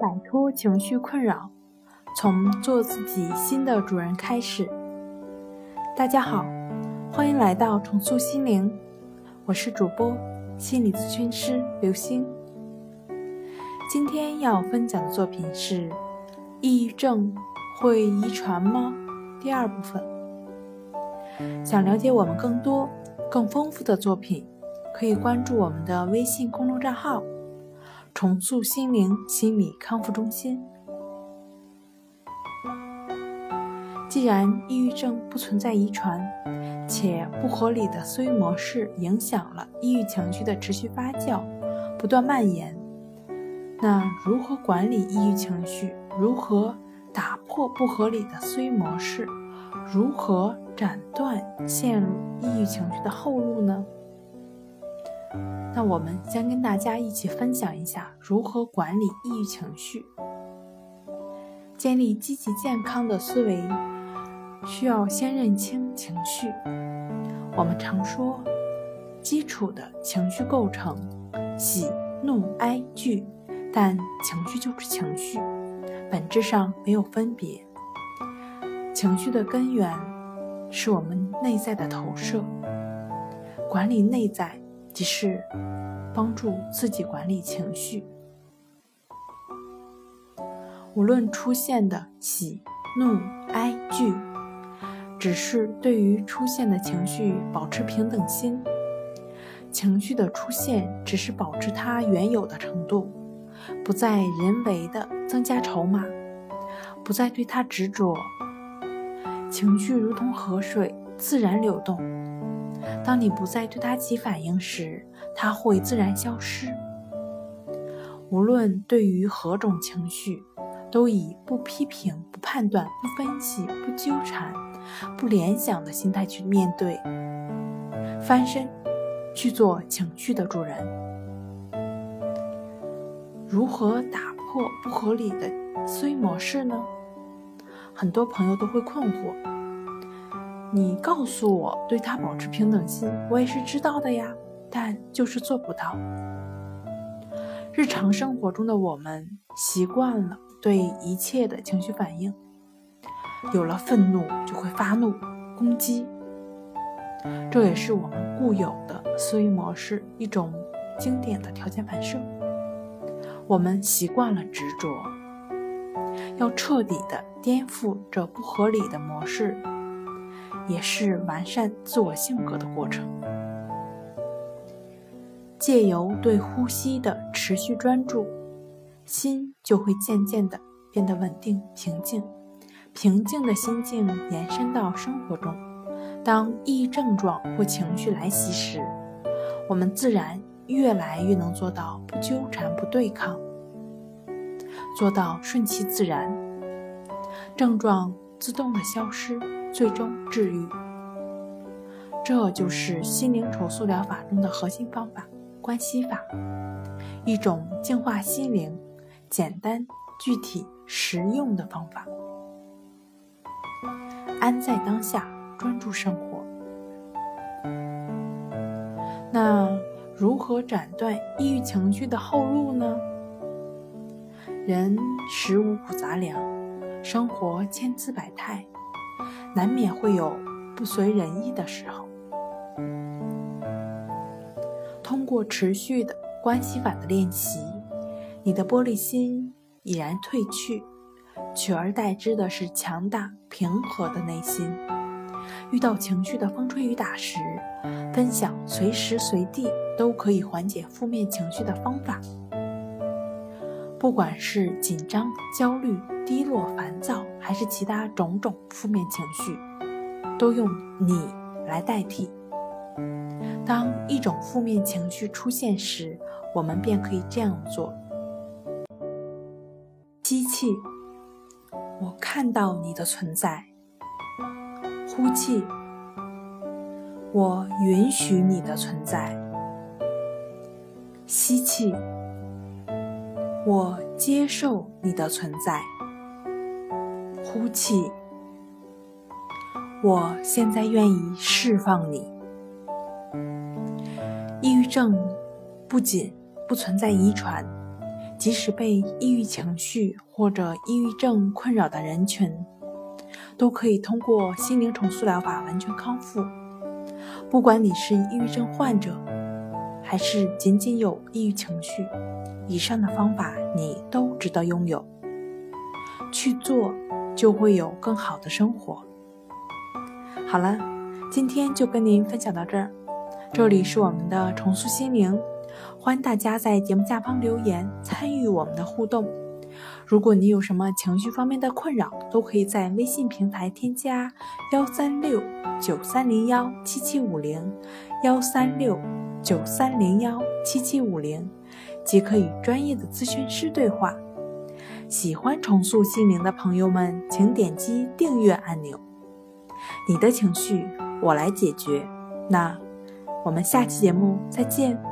摆脱情绪困扰，从做自己新的主人开始。大家好，欢迎来到重塑心灵，我是主播心理咨询师刘星。今天要分享的作品是《抑郁症会遗传吗》第二部分。想了解我们更多、更丰富的作品，可以关注我们的微信公众账号。重塑心灵心理康复中心。既然抑郁症不存在遗传，且不合理的思维模式影响了抑郁情绪的持续发酵、不断蔓延，那如何管理抑郁情绪？如何打破不合理的思维模式？如何斩断陷入抑郁情绪的后路呢？那我们将跟大家一起分享一下如何管理抑郁情绪。建立积极健康的思维，需要先认清情绪。我们常说，基础的情绪构成，喜怒哀惧，但情绪就是情绪，本质上没有分别。情绪的根源是我们内在的投射，管理内在。即是帮助自己管理情绪，无论出现的喜、怒、哀、惧，只是对于出现的情绪保持平等心。情绪的出现只是保持它原有的程度，不再人为的增加筹码，不再对它执着。情绪如同河水，自然流动。当你不再对它起反应时，它会自然消失。无论对于何种情绪，都以不批评、不判断、不分析、不纠缠、不联想的心态去面对，翻身去做情绪的主人。如何打破不合理的思维模式呢？很多朋友都会困惑。你告诉我对他保持平等心，我也是知道的呀，但就是做不到。日常生活中的我们习惯了对一切的情绪反应，有了愤怒就会发怒攻击，这也是我们固有的思维模式，一种经典的条件反射。我们习惯了执着，要彻底的颠覆这不合理的模式。也是完善自我性格的过程。借由对呼吸的持续专注，心就会渐渐的变得稳定平静。平静的心境延伸到生活中，当抑郁症状或情绪来袭时，我们自然越来越能做到不纠缠、不对抗，做到顺其自然，症状自动的消失。最终治愈，这就是心灵重塑疗法中的核心方法——关系法，一种净化心灵、简单、具体、实用的方法。安在当下，专注生活。那如何斩断抑郁情绪的后路呢？人食五谷杂粮，生活千姿百态。难免会有不随人意的时候。通过持续的关系法的练习，你的玻璃心已然褪去，取而代之的是强大平和的内心。遇到情绪的风吹雨打时，分享随时随地都可以缓解负面情绪的方法。不管是紧张、焦虑、低落、烦躁，还是其他种种负面情绪，都用“你”来代替。当一种负面情绪出现时，我们便可以这样做：吸气，我看到你的存在；呼气，我允许你的存在；吸气。我接受你的存在，呼气。我现在愿意释放你。抑郁症不仅不存在遗传，即使被抑郁情绪或者抑郁症困扰的人群，都可以通过心灵重塑疗法完全康复。不管你是抑郁症患者，还是仅仅有抑郁情绪，以上的方法你都值得拥有。去做，就会有更好的生活。好了，今天就跟您分享到这儿。这里是我们的重塑心灵，欢迎大家在节目下方留言参与我们的互动。如果你有什么情绪方面的困扰，都可以在微信平台添加幺三六九三零幺七七五零幺三六九三零幺七七五零，即可与专业的咨询师对话。喜欢重塑心灵的朋友们，请点击订阅按钮。你的情绪，我来解决。那。我们下期节目再见。